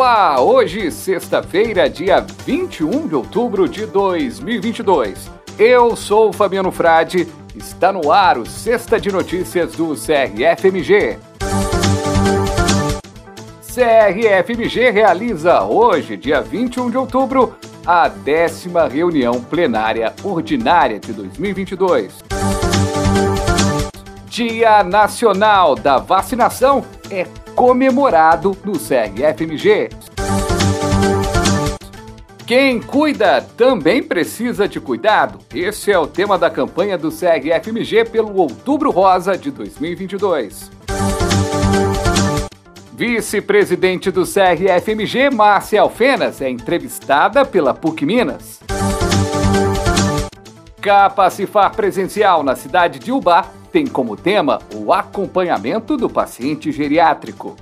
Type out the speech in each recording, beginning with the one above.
Olá, hoje, sexta-feira, dia 21 de outubro de 2022. Eu sou Fabiano Frade, está no ar o Sexta de Notícias do CRFMG. CRFMG realiza hoje, dia 21 de outubro, a décima reunião plenária ordinária de 2022. Dia Nacional da Vacinação é comemorado no CRFMG. Quem cuida também precisa de cuidado. Esse é o tema da campanha do CRFMG pelo Outubro Rosa de 2022. Vice-presidente do CRFMG, Márcia Alfenas, é entrevistada pela PUC Minas. Capacifar presencial na cidade de Ubá tem como tema o acompanhamento do paciente geriátrico.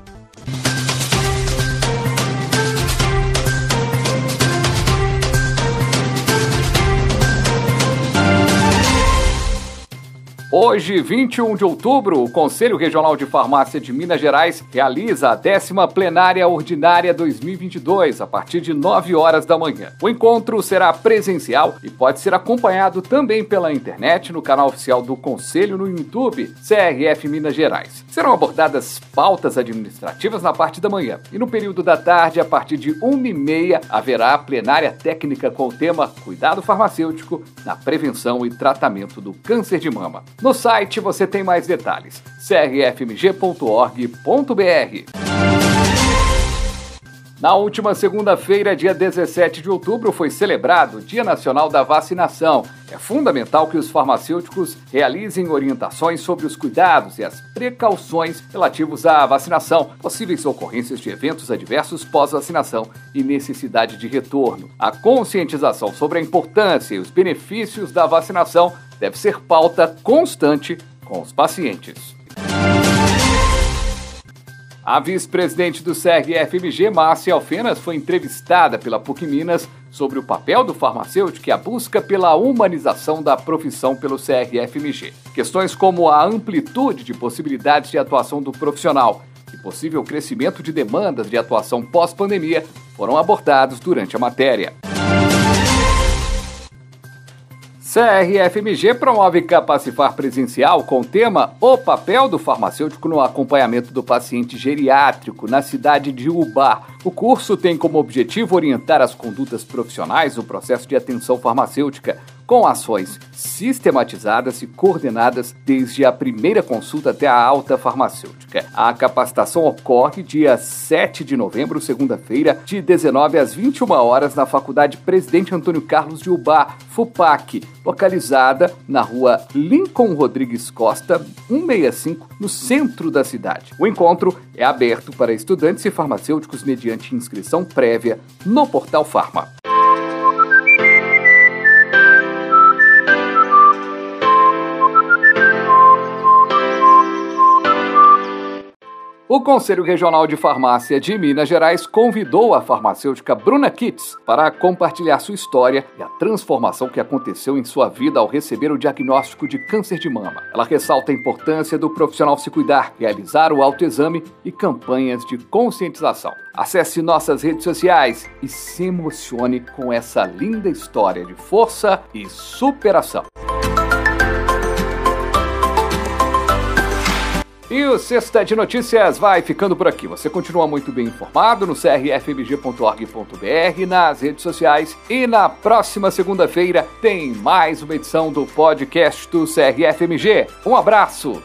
Hoje, 21 de outubro, o Conselho Regional de Farmácia de Minas Gerais realiza a décima plenária ordinária 2022, a partir de 9 horas da manhã. O encontro será presencial e pode ser acompanhado também pela internet no canal oficial do Conselho no YouTube, CRF Minas Gerais. Serão abordadas pautas administrativas na parte da manhã e no período da tarde, a partir de 1h30, haverá a plenária técnica com o tema Cuidado Farmacêutico na Prevenção e Tratamento do Câncer de Mama. Site você tem mais detalhes: crfmg.org.br. Na última segunda-feira, dia 17 de outubro, foi celebrado o Dia Nacional da Vacinação. É fundamental que os farmacêuticos realizem orientações sobre os cuidados e as precauções relativos à vacinação, possíveis ocorrências de eventos adversos pós-vacinação e necessidade de retorno. A conscientização sobre a importância e os benefícios da vacinação deve ser pauta constante com os pacientes. A vice-presidente do CRFMG, Márcia Alfenas, foi entrevistada pela PUC Minas sobre o papel do farmacêutico e a busca pela humanização da profissão pelo CRFMG. Questões como a amplitude de possibilidades de atuação do profissional e possível crescimento de demandas de atuação pós-pandemia foram abordados durante a matéria. CRFMG promove Capacifar Presencial com o tema O papel do farmacêutico no acompanhamento do paciente geriátrico na cidade de Ubá. O curso tem como objetivo orientar as condutas profissionais no processo de atenção farmacêutica, com ações sistematizadas e coordenadas desde a primeira consulta até a alta farmacêutica. A capacitação ocorre dia 7 de novembro, segunda-feira, de 19 às 21 horas na Faculdade Presidente Antônio Carlos de Ubá, FUPAC, localizada na rua Lincoln Rodrigues Costa, 165, no centro da cidade. O encontro é aberto para estudantes e farmacêuticos mediante inscrição prévia no portal Farma. O Conselho Regional de Farmácia de Minas Gerais convidou a farmacêutica Bruna Kitts para compartilhar sua história e a transformação que aconteceu em sua vida ao receber o diagnóstico de câncer de mama. Ela ressalta a importância do profissional se cuidar, realizar o autoexame e campanhas de conscientização. Acesse nossas redes sociais e se emocione com essa linda história de força e superação. E o Sexta de Notícias vai ficando por aqui. Você continua muito bem informado no crfmg.org.br, nas redes sociais e na próxima segunda-feira tem mais uma edição do podcast do CRFMG. Um abraço!